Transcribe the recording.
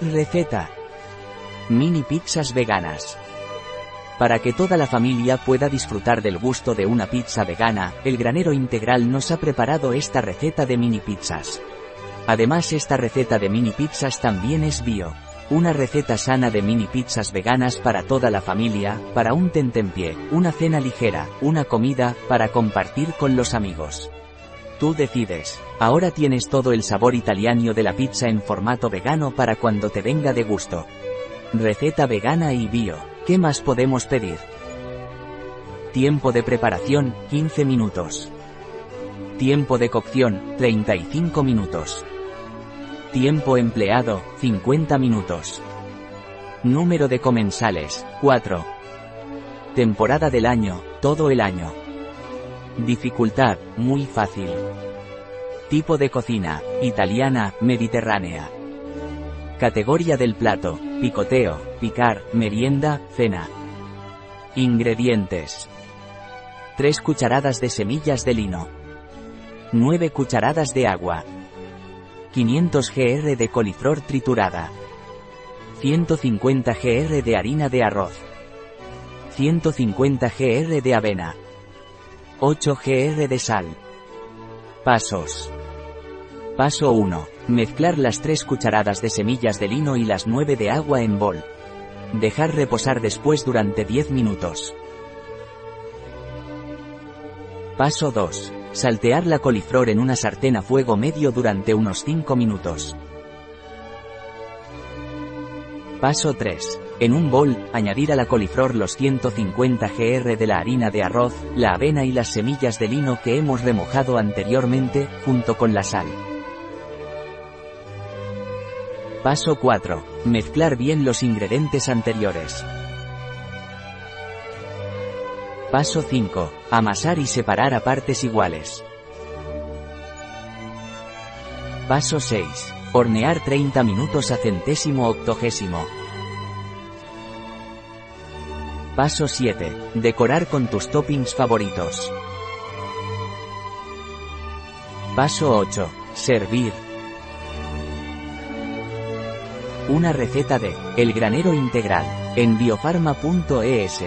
Receta. Mini pizzas veganas. Para que toda la familia pueda disfrutar del gusto de una pizza vegana, el granero integral nos ha preparado esta receta de mini pizzas. Además esta receta de mini pizzas también es bio. Una receta sana de mini pizzas veganas para toda la familia, para un tentempié, una cena ligera, una comida, para compartir con los amigos. Tú decides. Ahora tienes todo el sabor italiano de la pizza en formato vegano para cuando te venga de gusto. Receta vegana y bio. ¿Qué más podemos pedir? Tiempo de preparación, 15 minutos. Tiempo de cocción, 35 minutos. Tiempo empleado, 50 minutos. Número de comensales, 4. Temporada del año, todo el año. Dificultad, muy fácil. Tipo de cocina, italiana, mediterránea. Categoría del plato, picoteo, picar, merienda, cena. Ingredientes. 3 cucharadas de semillas de lino. 9 cucharadas de agua. 500 gr de coliflor triturada. 150 gr de harina de arroz. 150 gr de avena. 8 gr de sal. Pasos. Paso 1. Mezclar las 3 cucharadas de semillas de lino y las 9 de agua en bol. Dejar reposar después durante 10 minutos. Paso 2. Saltear la coliflor en una sartén a fuego medio durante unos 5 minutos. Paso 3. En un bol, añadir a la coliflor los 150 gr de la harina de arroz, la avena y las semillas de lino que hemos remojado anteriormente, junto con la sal. Paso 4. Mezclar bien los ingredientes anteriores. Paso 5. Amasar y separar a partes iguales. Paso 6. Hornear 30 minutos a centésimo octogésimo. Paso 7. Decorar con tus toppings favoritos. Paso 8. Servir. Una receta de El granero integral en biofarma.es.